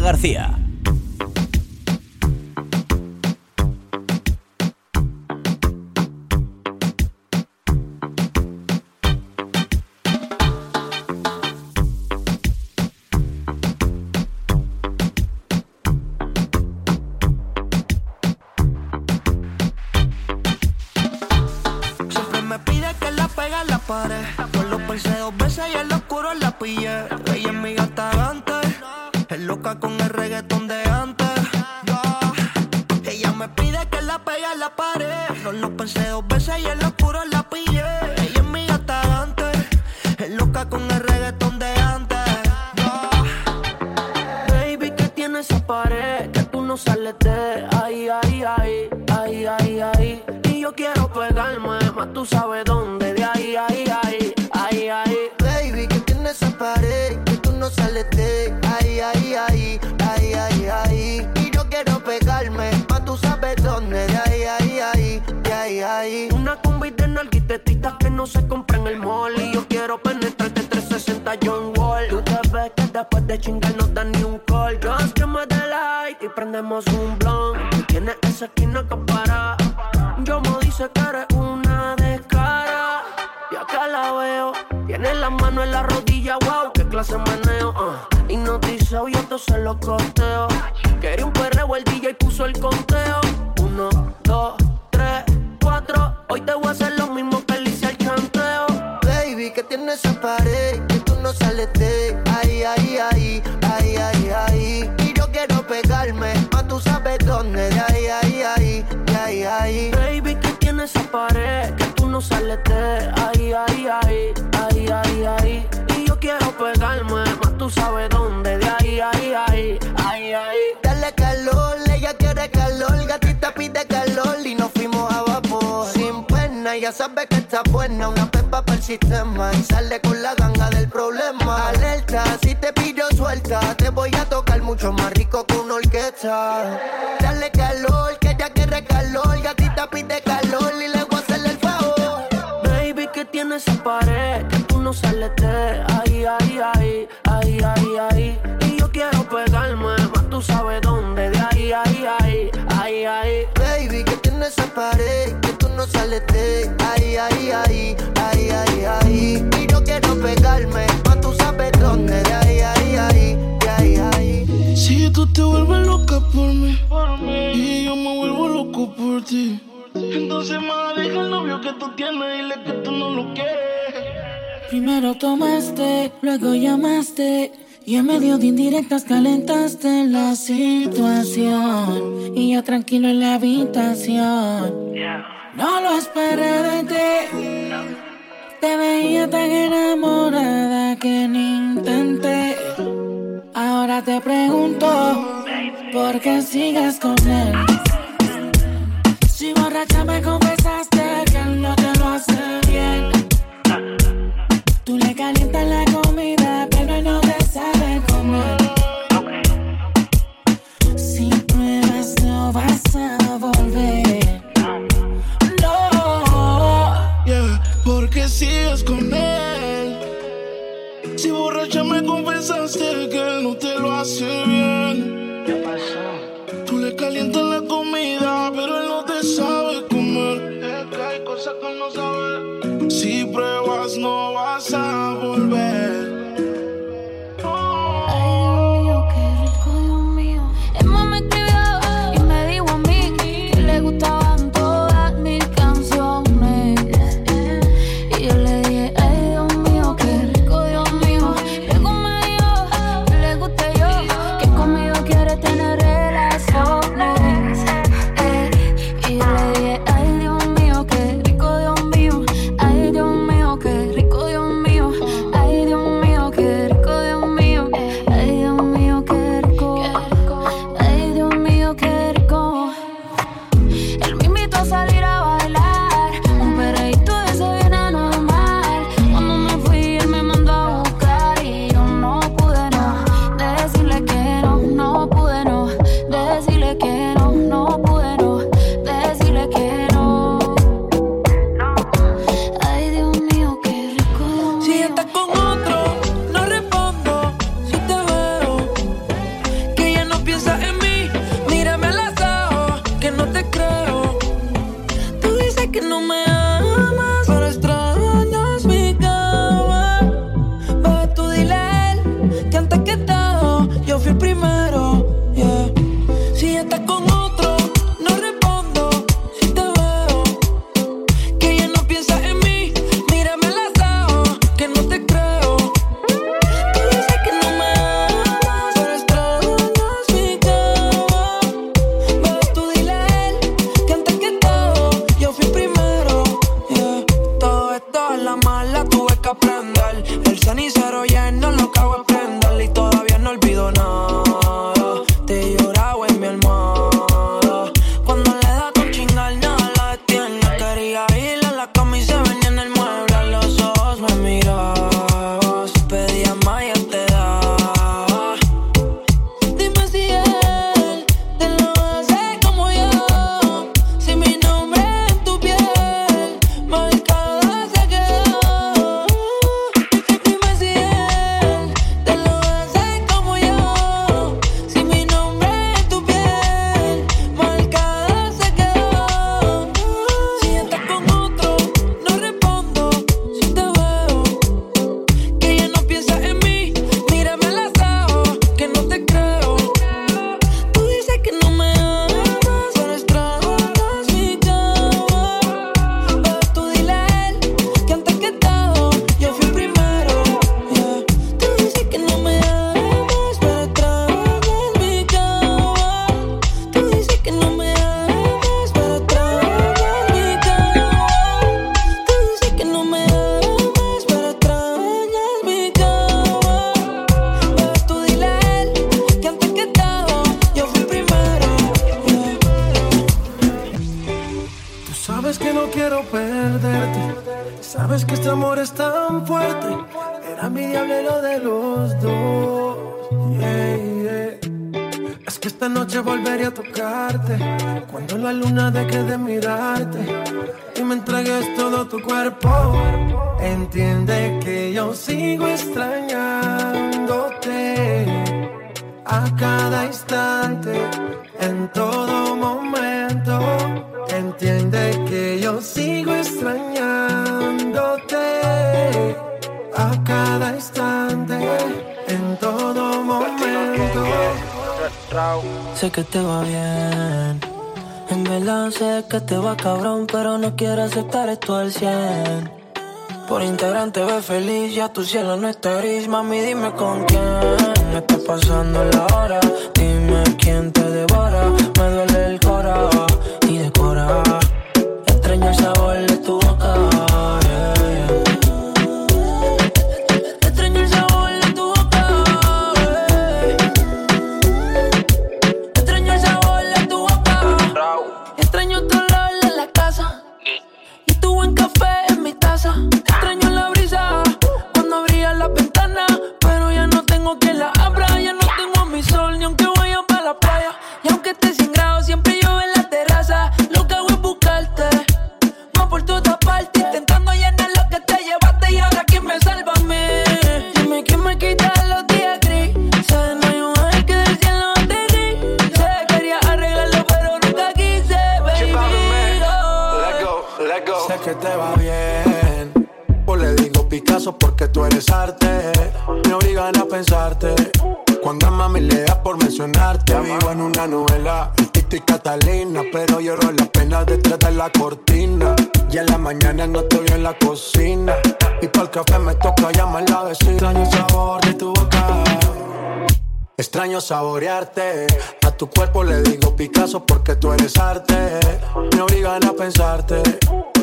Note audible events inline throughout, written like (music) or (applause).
García. Ya sabe que está buena, una pepa para el sistema y sale con la ganga del problema. Alerta, si te pillo suelta, te voy a tocar mucho más rico que una orquesta. Dale calor, que ella quiere calor, gatita pide calor y le voy a hacerle el favor. Baby, que tiene esa pared que tú no sales de ahí, ahí, ahí, ahí, ahí, ahí. Y yo quiero pegarme, más tú sabes dónde, de ahí, ahí, ahí, ahí, ahí. Baby, que tiene esa pared no sales de ahí, ahí, ahí, ahí, ahí, ahí. Y yo quiero pegarme, más tú sabes dónde, de ahí, ahí, ahí, de ahí, ahí. Si tú te vuelves loca por mí, y yo me vuelvo loco por ti. Entonces, más deja el novio que tú tienes, dile que tú no lo quieres. Primero tomaste, luego llamaste. Y en medio de indirectas calentaste la situación. Y yo tranquilo en la habitación. No lo esperé de ti. Te veía tan enamorada que ni intenté. Ahora te pregunto, ¿por qué sigues con él? Si borracha me confesaste que él no te lo hace bien. Me confesaste que él no te lo hace bien. ¿Qué pasó? Tú le calientas la comida, pero él no te sabe comer. Es que hay cosas que él no sabe. Si pruebas, no vas a volver. Tu cielo no está gris, mami, dime con quién. Está pasando la hora. Saborearte. A tu cuerpo le digo Picasso porque tú eres arte. Me obligan a pensarte.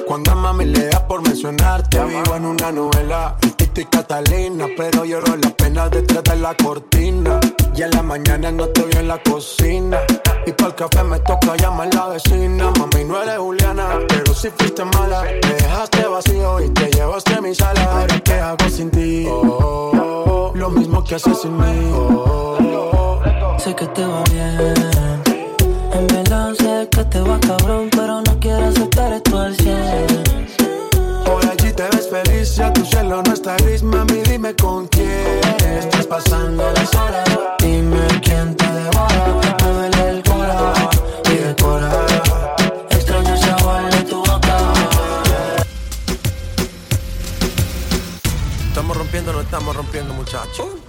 Cuando a mami le da por mencionarte, vivo en una novela. El Tito y Catalina, pero lloro la pena detrás de la cortina. Y en la mañana no estoy en la cocina. Y para el café me toca llamar la vecina. Mami, no eres Juliana, pero si fuiste mala. Me dejaste vacío y te llevaste a mi sala. Ahora, ¿qué hago sin ti? Oh, lo mismo que haces sin mí. Oh, sé que te va bien. En verdad sé que te va cabrón, pero no quiero aceptar esto al cien. Por allí te ves feliz, ya tu cielo no está gris, mami, dime con quién estás pasando las horas. Dime quién te devora, el cora y decora. Extraño el tu boca. Estamos rompiendo, no estamos rompiendo, muchachos.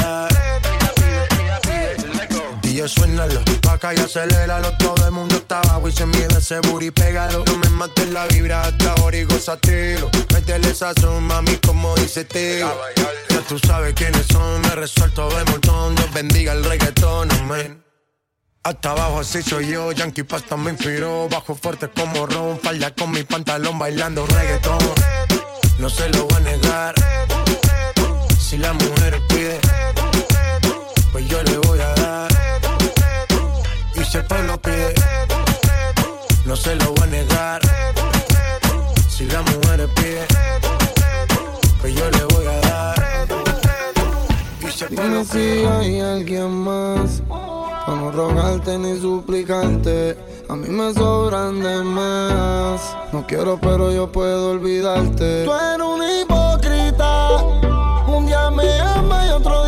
suénalo. Acá y aceléralo, todo el mundo está abajo y se mide ese y pégalo. No me mates la vibra hasta ahora y gozatelo. Métele esa mami, como dice tío. Ya tú sabes quiénes son, me resuelto de montón. Dios bendiga el reggaetón, amén. Hasta abajo así soy yo, Yankee Pasta me inspiró. Bajo fuerte como Ron, falda con mi pantalón bailando reggaetón. No se lo voy a negar. Si la mujer pide, pues yo le voy a lo pide. No se lo voy a negar. Si la mujer pide, pues yo le voy a dar. Y Dime lo si hay alguien más. Para no rogarte ni suplicarte. A mí me sobran de más. No quiero, pero yo puedo olvidarte. Tú eres un hipócrita. Un día me ama y otro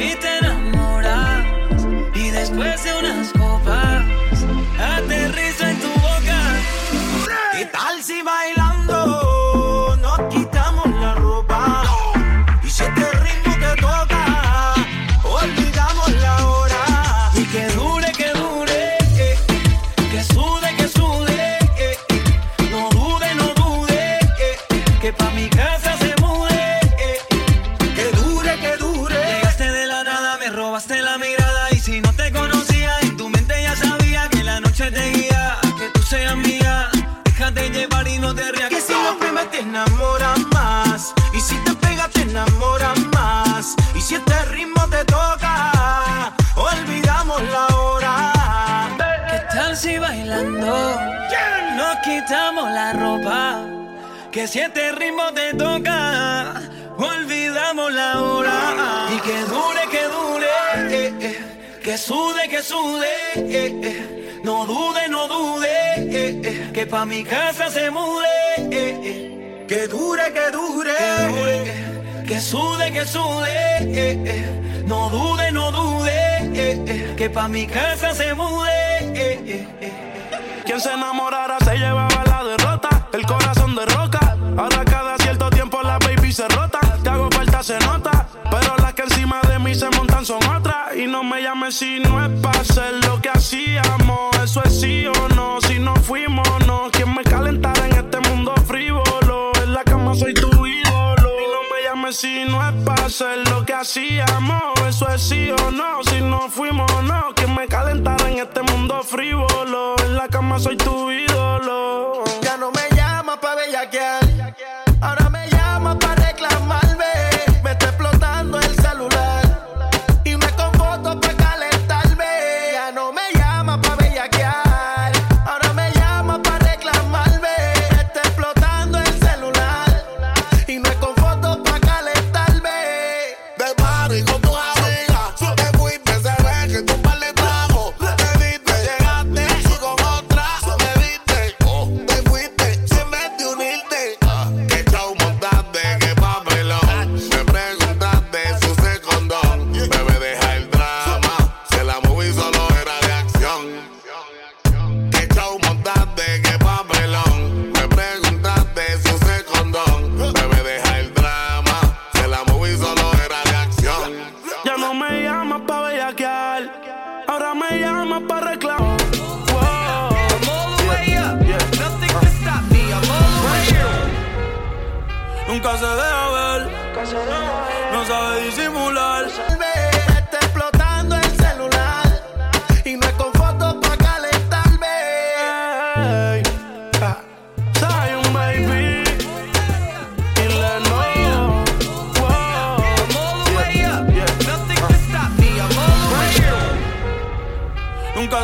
Y te Que sude, que sude, eh, eh. no dude, no dude, eh, que pa' mi casa se mude, que dure, que dure, que, dure, que sude, que sude, no dude, no dude, que pa' mi casa se mude. Quien se enamorara se llevaba la derrota. Y no me llames si no es para hacer lo que hacíamos. Eso es sí o no, si no fuimos, no. ¿Quién me calentará en este mundo frívolo? En la cama soy tu ídolo. Y no me llames si no es para hacer lo que hacíamos. Eso es sí o no, si no fuimos, no. ¿Quién me calentará en este mundo frívolo? En la cama soy tu ídolo. Ya no me llamas pa' bellaquear.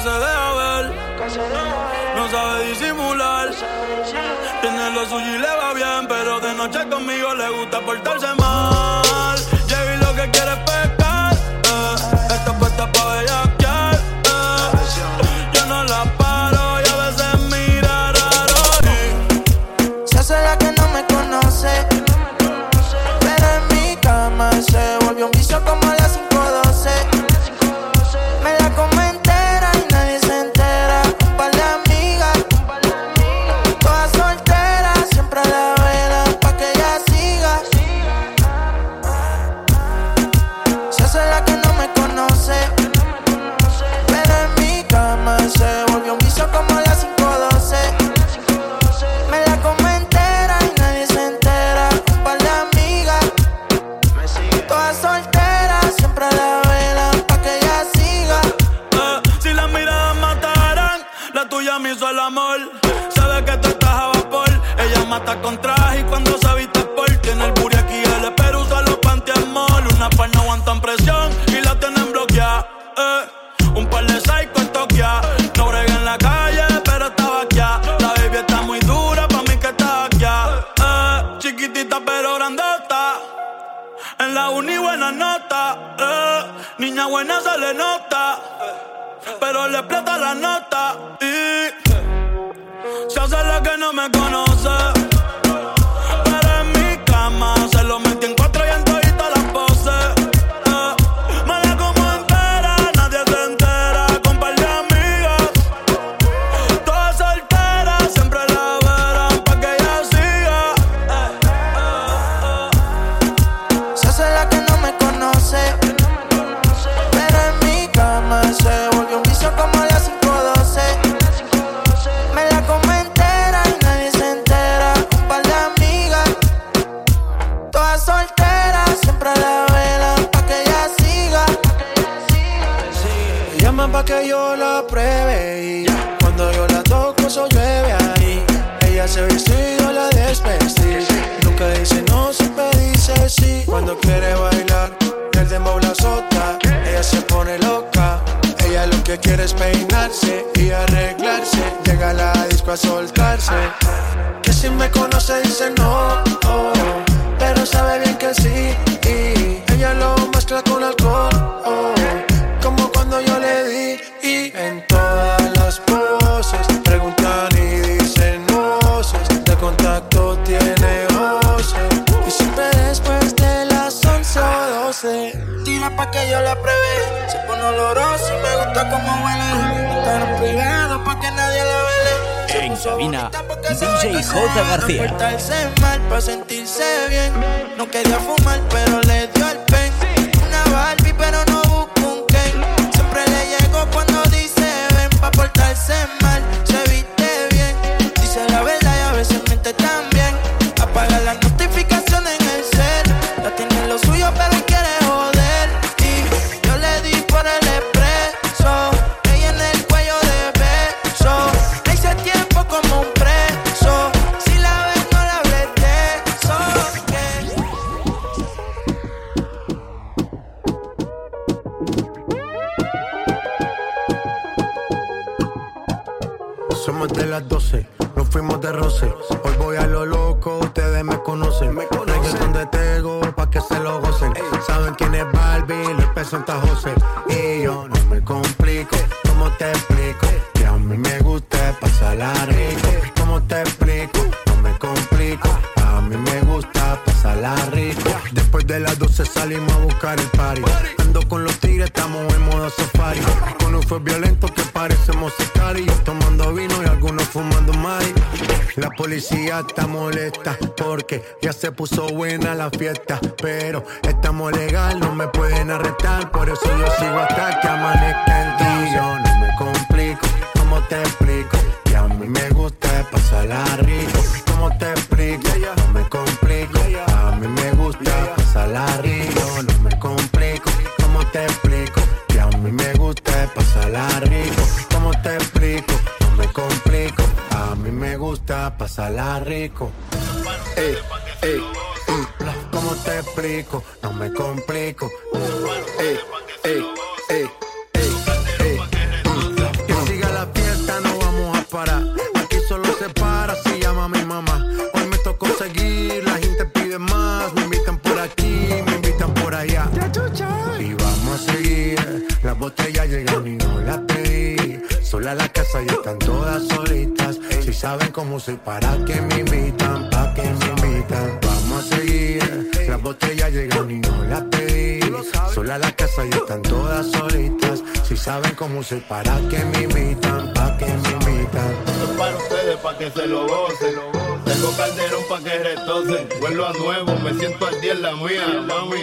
deja ver. No sabe disimular. Tiene lo suyo y le va bien, pero de noche conmigo le gusta portarse mal. Llega y lo que quiere pescar. se puso buena la fiesta. entonces para que me imitan, para que me imitan. Esto es para ustedes, para que se lo gocen. Tengo calderón para que retocen. Vuelvo a nuevo, me siento al día en la mía, mami.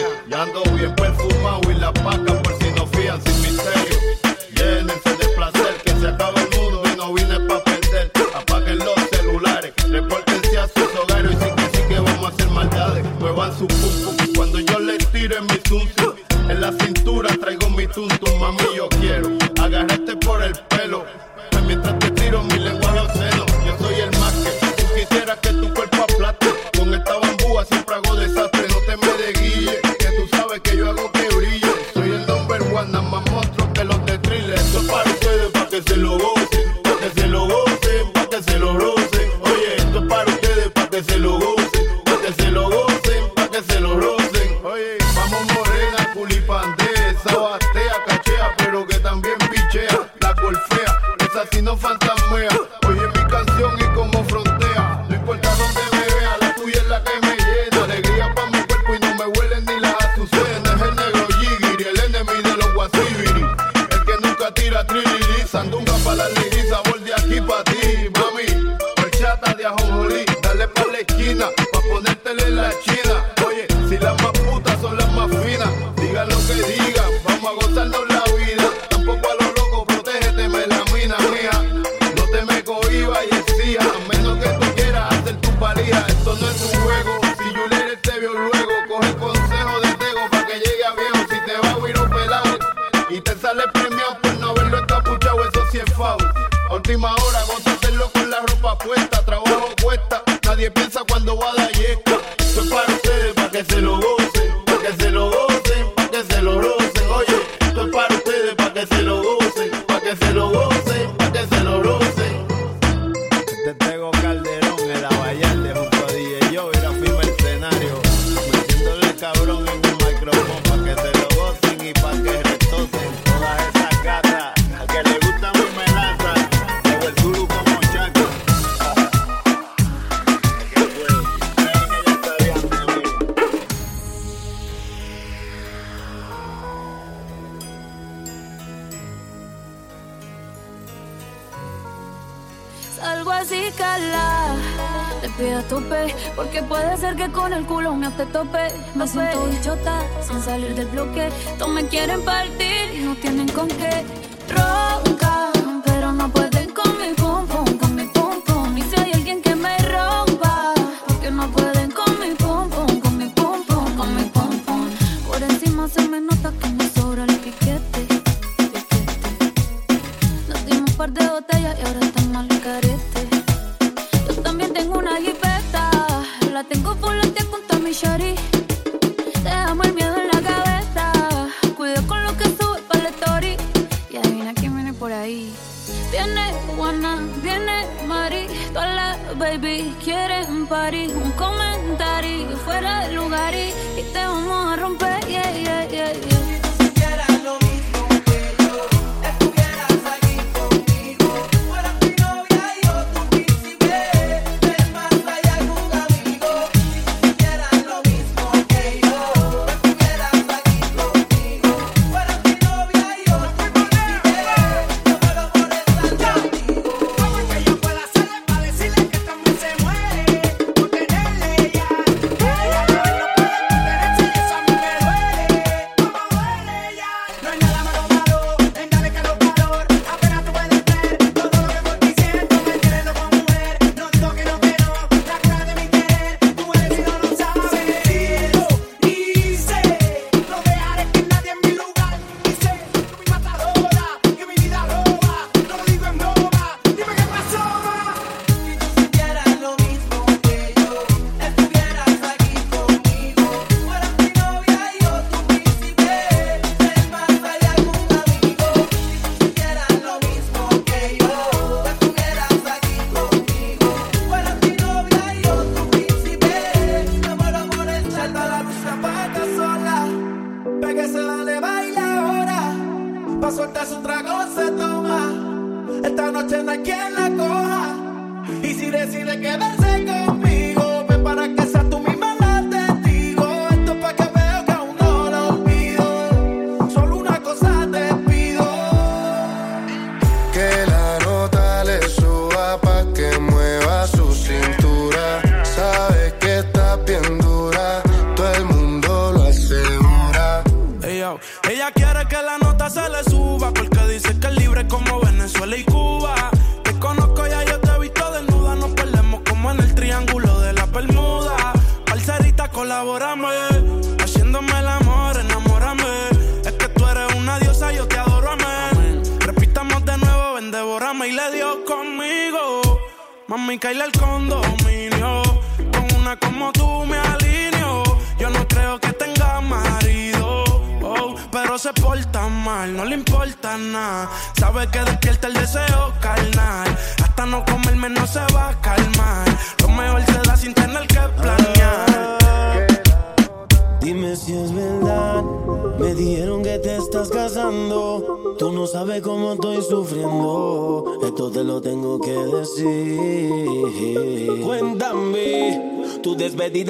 culipandea, esa batea, cachea, pero que también pichea, la golfea, esa si no fantasea.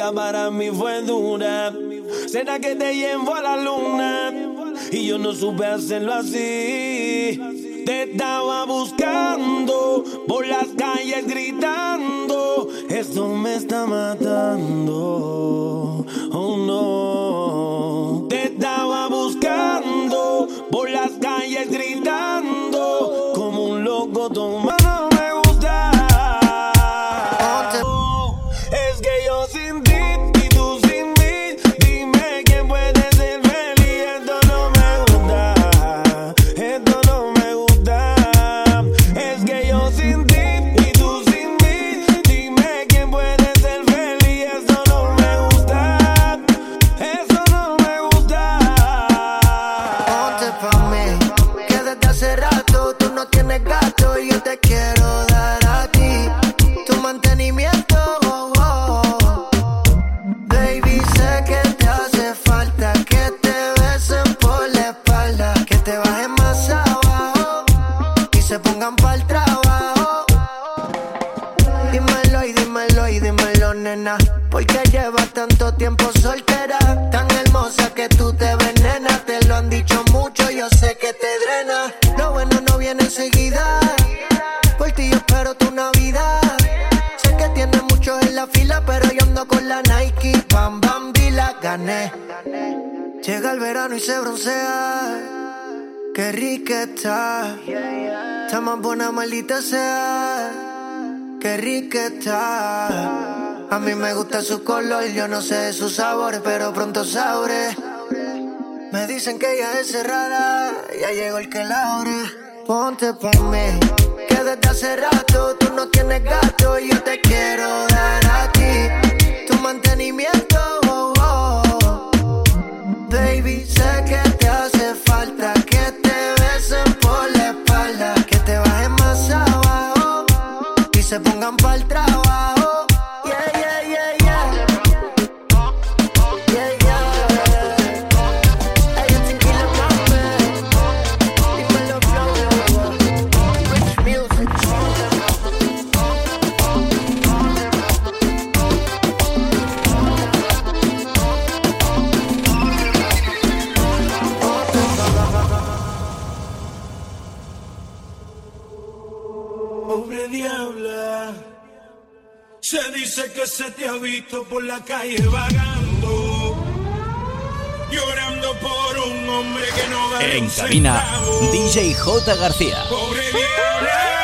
vida para mí fue dura. Será que te llevo a la luna y yo no supe hacerlo así. envenena. Te lo han dicho mucho, yo sé que te drena. Lo bueno no viene enseguida. Por ti yo espero tu Navidad. Sé que tienes muchos en la fila, pero yo ando con la Nike. Bam, bam, vi la gané. Llega el verano y se broncea. Qué rica está. Está más buena, maldita sea. Qué rica está. A mí me gusta su color, yo no sé de sus sabores, pero pronto sabré. Me dicen que ya es rara, ya llegó el que la ora. Ponte pa' mí, que desde hace rato tú no tienes gato. Yo te quiero dar a ti tu mantenimiento Se dice que se te ha visto por la calle vagando, llorando por un hombre que no va En cabina, DJ J. García. Pobre vieja.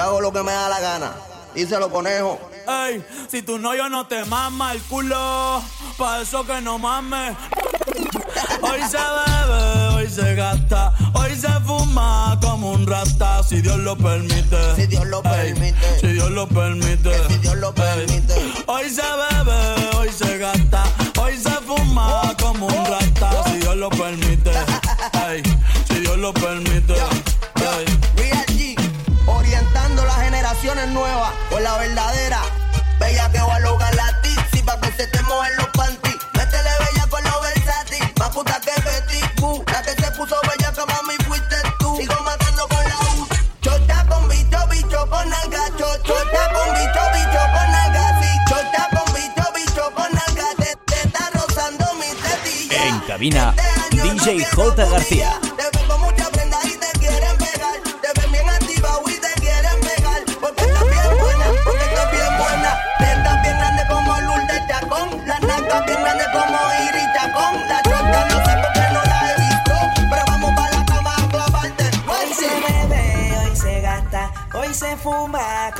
Hago lo que me da la gana. Díselo, conejo. Ey, si tú no, yo no te mama el culo. Pa' eso que no mames. Hoy se bebe, hoy se gasta, hoy se fuma como un rata, si Dios lo permite. Si Dios lo permite. Si Dios lo permite. Si Dios lo permite. Hoy se bebe, hoy se gasta, hoy se fuma como un rata, si Dios lo permite. Ey, si Dios lo permite. con la verdadera. Bella que va a lograr la tipsy pa' que se te mojen los panties. Métele bella con los versátil, más puta que Betty La que se puso bella que mami fuiste tú. Sigo matando con la U. Chota con bicho, bicho con nalga. Chota con bicho, bicho con nalga. Sí, chota con bicho, bicho con nalga. Te, te está rozando mi tetilla. En cabina, DJ J. García.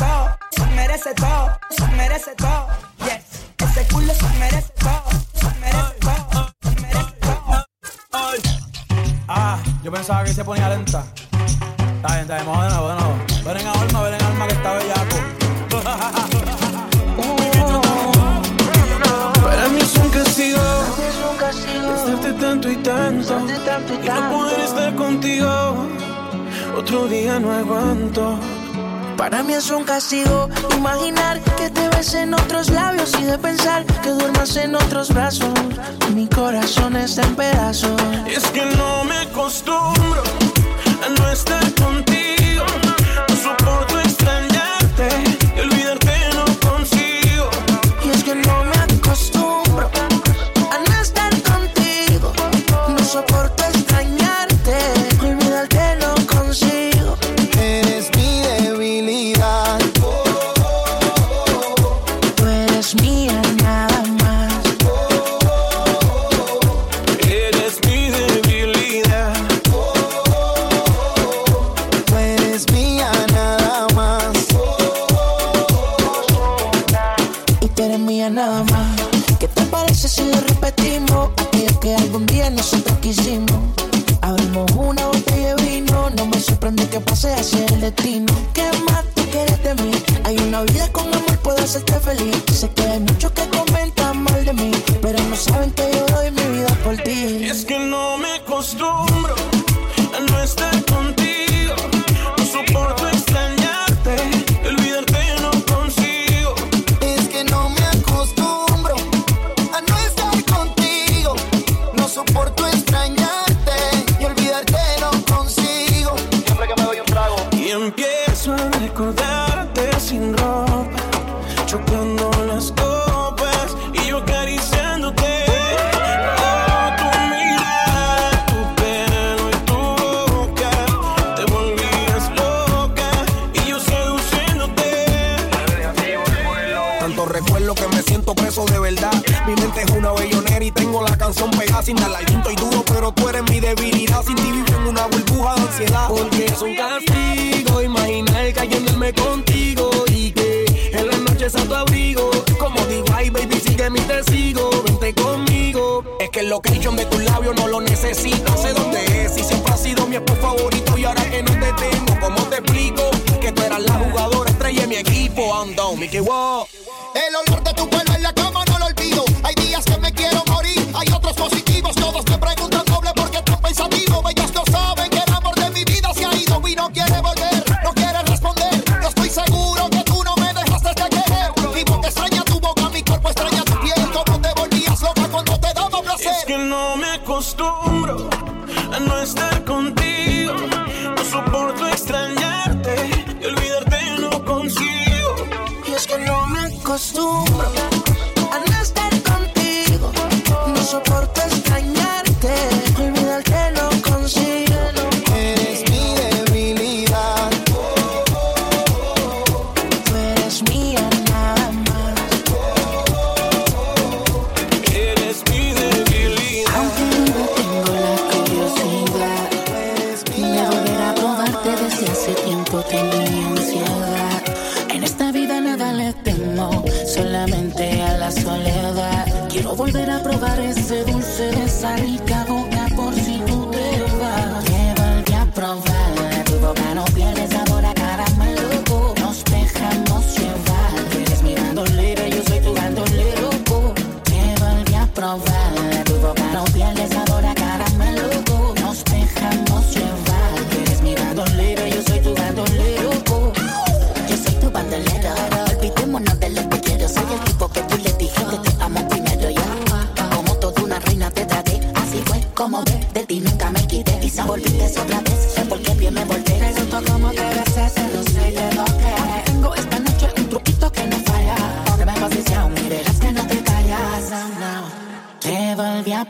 se merece todo, se merece todo. Yes, ese culo se merece todo, se merece todo, se merece todo. Ah, yo pensaba que se ponía lenta. Está bien, está bien, vamos de nuevo, de nuevo. (laughs) Ven en alma, ven en alma que está bellaco. Para mí es un castigo. Estarte tanto y tanto. Y no poder estar contigo. Otro día no aguanto para mí es un castigo imaginar que te ves en otros labios y de pensar que duermas en otros brazos. Mi corazón está en pedazos. Es que no me acostumbro a no estar contigo.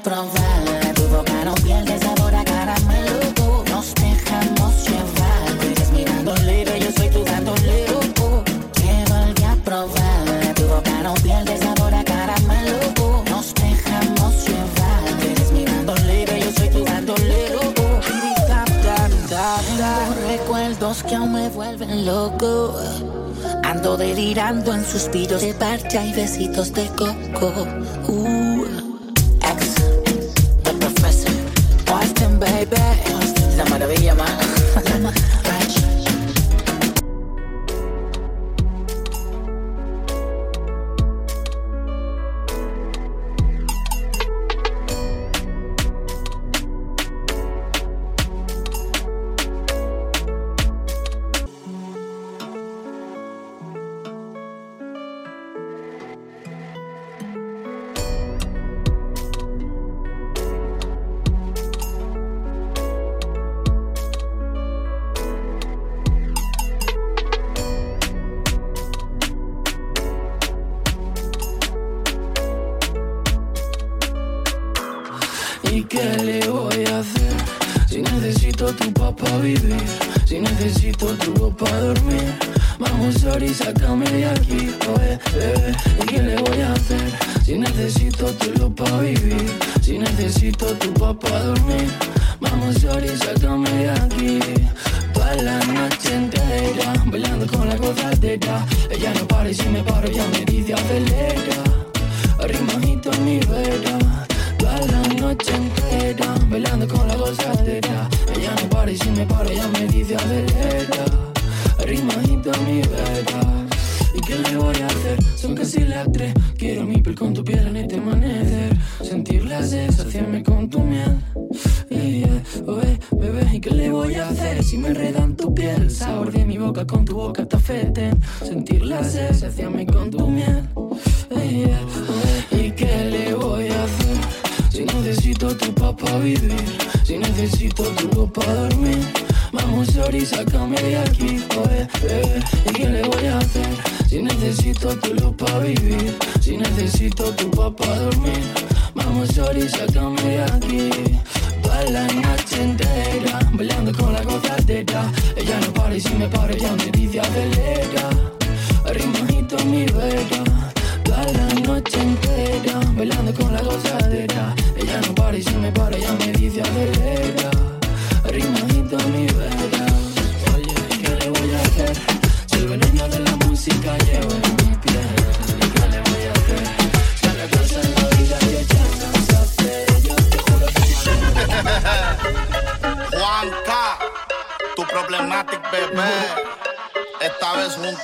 probar. Tu boca no pierde sabor caramelo. Nos dejamos llevar. Tú eres mi yo soy tu bandolero. Que vuelve a probar. Tu boca no pierde sabor a caramelo. Nos dejamos llevar. Tú eres mi yo soy tu bandolero. Tengo recuerdos que aún me vuelven loco. Ando delirando en suspiros de parcha y besitos de coco. Uh.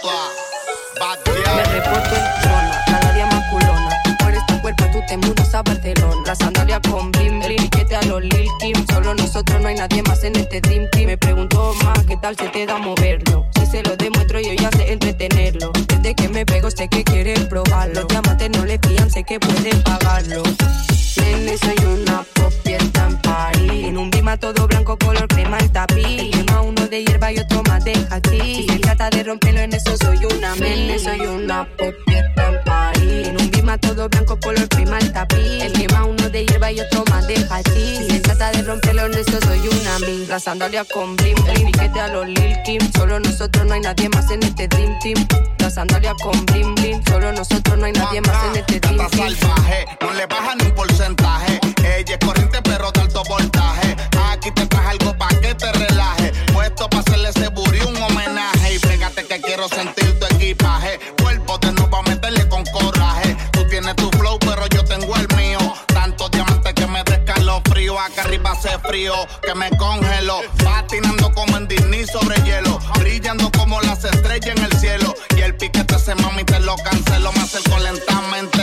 Me reporto en zona, cada día más culona. Por este cuerpo tú te mudas a Barcelona. La sandalia con blim, blim, piquete a los Lil Kim. Solo nosotros, no hay nadie más en este Dream Team. Me pregunto más, ¿qué tal se te da moverlo? Si se lo demuestro, yo ya sé entretenerlo. Desde que me pego, sé que quieren probarlo. Los diamantes no le fían, sé que pueden pagarlo. Nene, soy una pop fiesta en París. En un bima todo blanco, color crema el tapiz. El quema de hierba y otro más de hachís. Si se trata de romperlo en eso, soy una nene, soy una pop fiesta en París. En un bima todo blanco, color crema el tapiz. El quema uno de hierba y otro más de hachís. Si se trata de romperlo en eso, soy una min. La sandalia con blim, blim, piquete a los Lil Kim. Solo nosotros, no hay nadie más en este Dream Team. La sandalia con blim, blim. Solo nosotros, no hay nadie más en este Dream Team. salvaje, no le baja ni un porcentaje. Ella es corriente pero de alto voltaje. Aquí te traje algo pa' que te relaje. Puesto pa' hacerle ese buri un homenaje. Y pégate que quiero sentir tu equipaje. Cuerpo de nuevo a meterle con coraje. Tú tienes tu flow pero yo tengo el mío. Tantos diamantes que me descalo frío. Acá arriba hace frío que me congelo. Patinando como en Disney sobre hielo. Brillando como las estrellas en el cielo. Y el piquete ese mami te lo cancelo. Me acerco lentamente,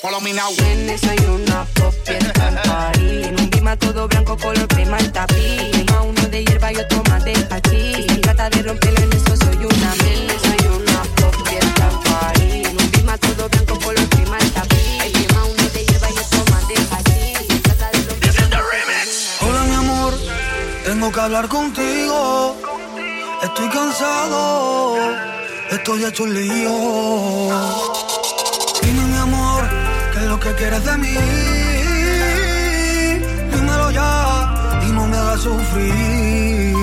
Follow me now. Nene, soy una pop fiesta en. En un bima todo blanco, color crema el tapiz. Quema uno de hierba y otro más de se trata de romperlo en eso, soy una nene, soy una pop fiesta en. En un bima todo blanco, color crema el tapiz. Quema uno de hierba y otro más de trata romperlo Hola mi amor, tengo que hablar contigo. Estoy cansado, estoy hecho un lío. Que quieres de mí? Dímelo ya y no me hagas sufrir.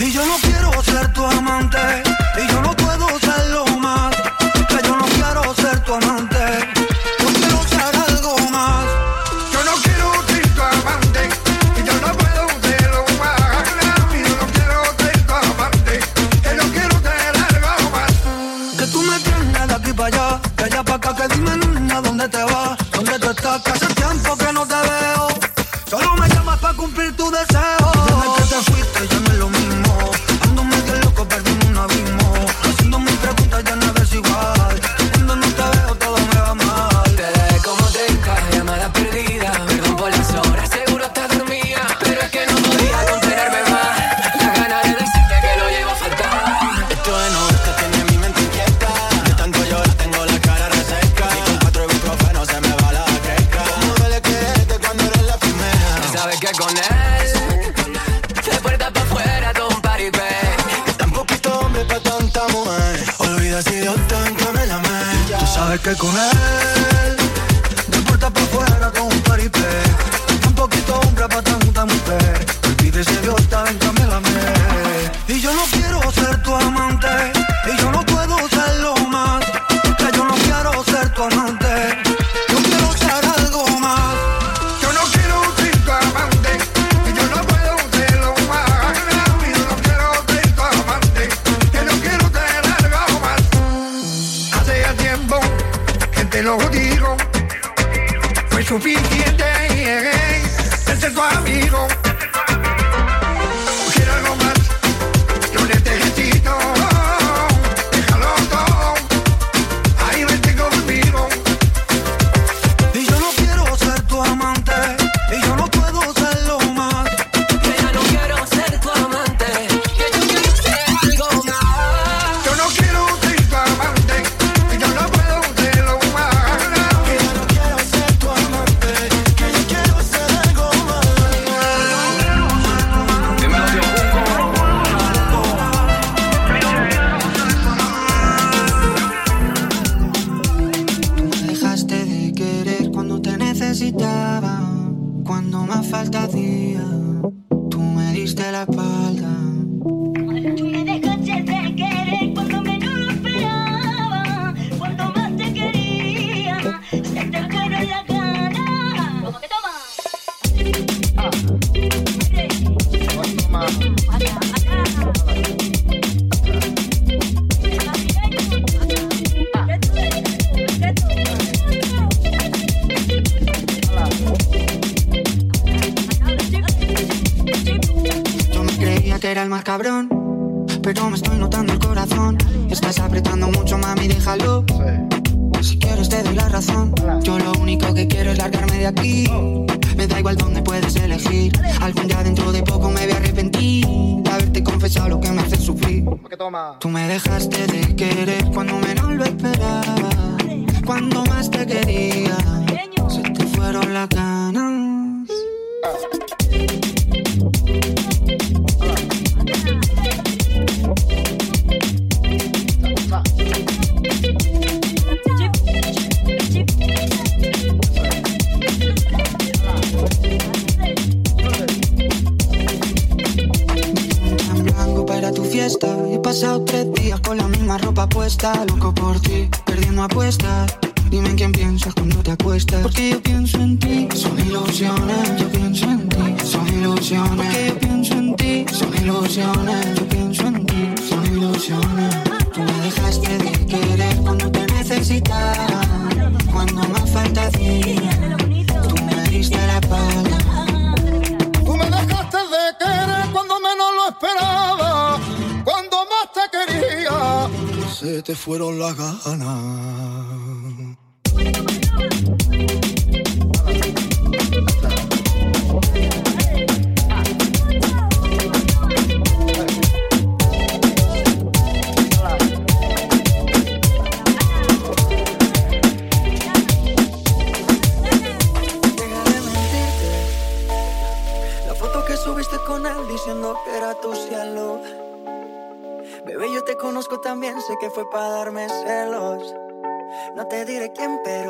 Y yo no quiero ser tu amante, con que fue para darme celos. No te diré quién, pero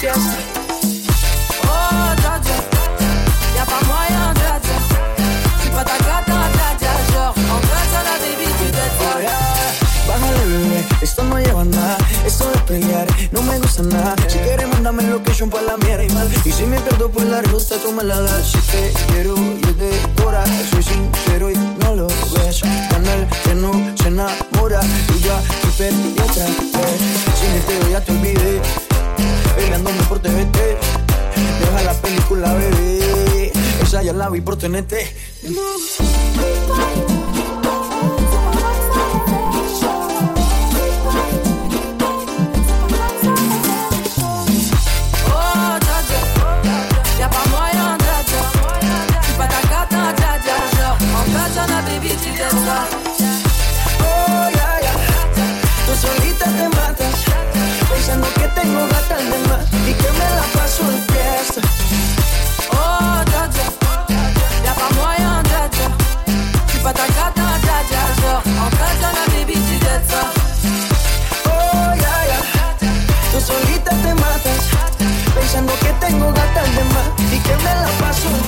fiesta Oh, dja. Y'a pas moyen, dja dja. J'suis pas ta en fait, ça la Oh, yeah. Bájale, bebé, esto no lleva nada Esto de pelear no me gusta nada. Si quieres, mándame location pa' la mierda Y si me pierdo por la ruta, tú me la das Si te quiero y es de hora Soy sincero y no lo ves. Canal que no se enamora Y ya te perdí otra vez. Sin este ya te olvidé Peleándome por TVT Deja la película, bebé Esa ya la vi por TNT Pensando que tengo gatas de más Y que me la paso de fiesta Oh. Y'a pas moyen, dja dja. J'suis pas ta cata, dja dja. Genre, en ça la baby, tu ça. Oh, yeah, yeah. Tú solita te matas Pensando que tengo gatas de más Y que me la paso de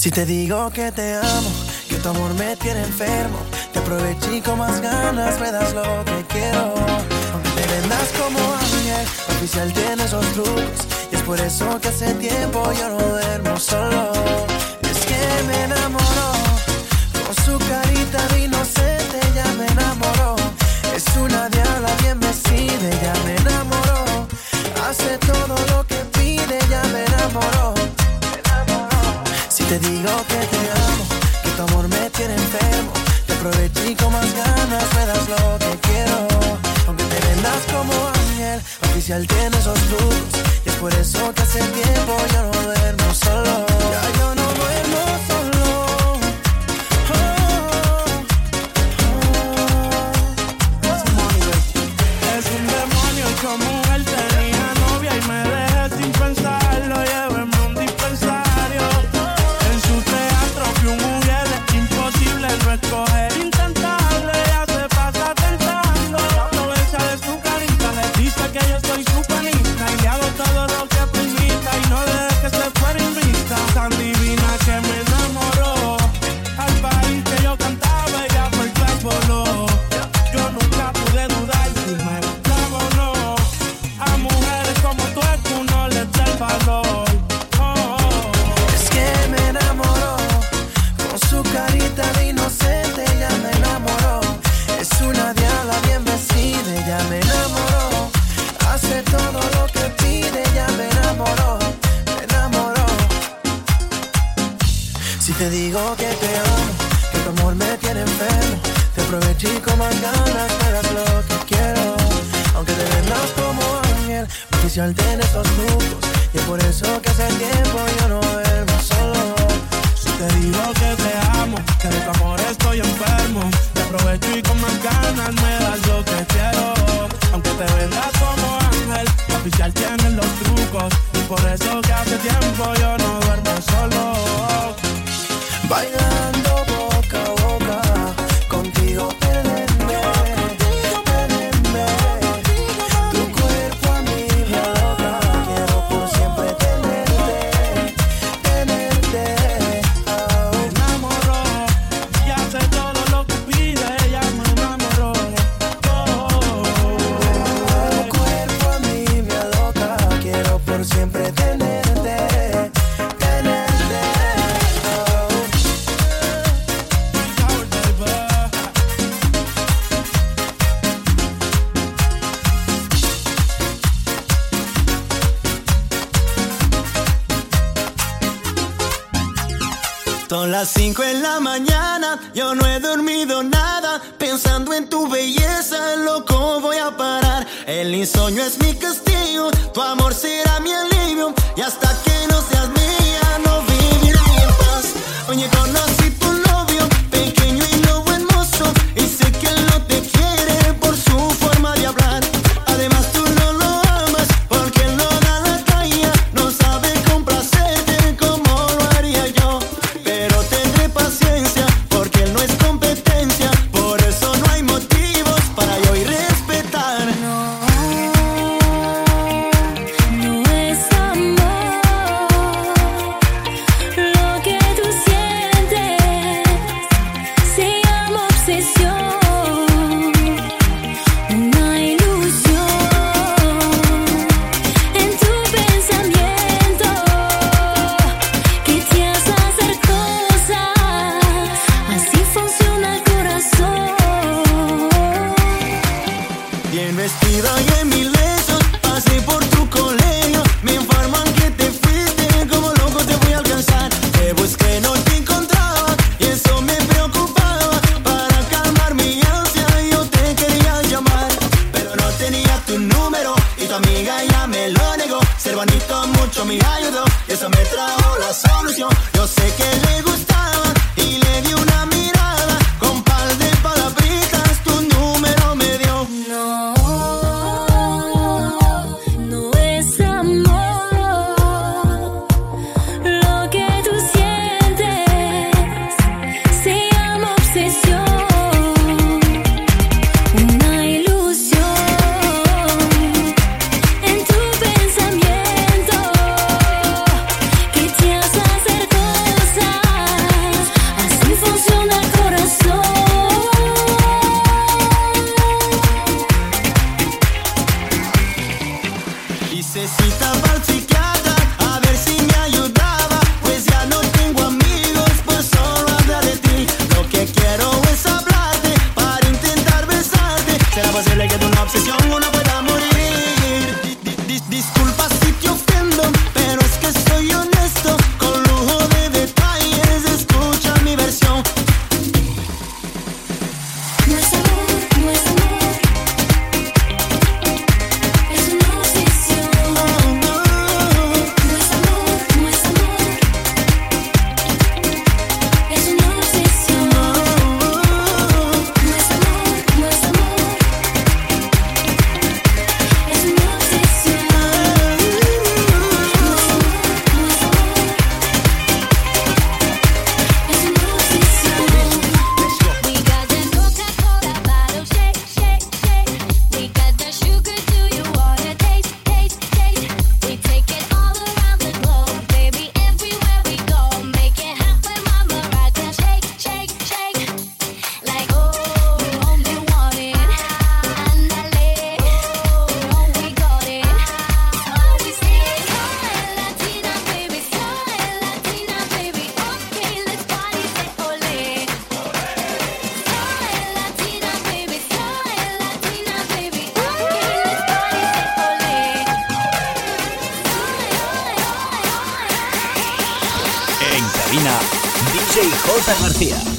Si te digo que te amo, que tu amor me tiene enfermo, te aproveché y con más ganas me das lo que quiero. Aunque te vendas como ángel, oficial tiene esos trucos. Y es por eso que hace tiempo yo no duermo solo. Es que me enamoró, con su carita de inocente ya me enamoró. Es una diabla bien vestida, ya me enamoró. Hace todo lo que Te digo que te amo, que tu amor me tiene enfermo. Te aproveché con más ganas, me das lo que quiero. Aunque te vendas como ángel, oficial tiene esos trucos. Y es por eso que hace tiempo yo no duermo solo. El insomnio es mi castigo, tu amor será mi alivio. Y hasta que no seas mía, no viviré en paz. Oye, conoce García.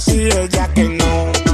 Sí, ella que no.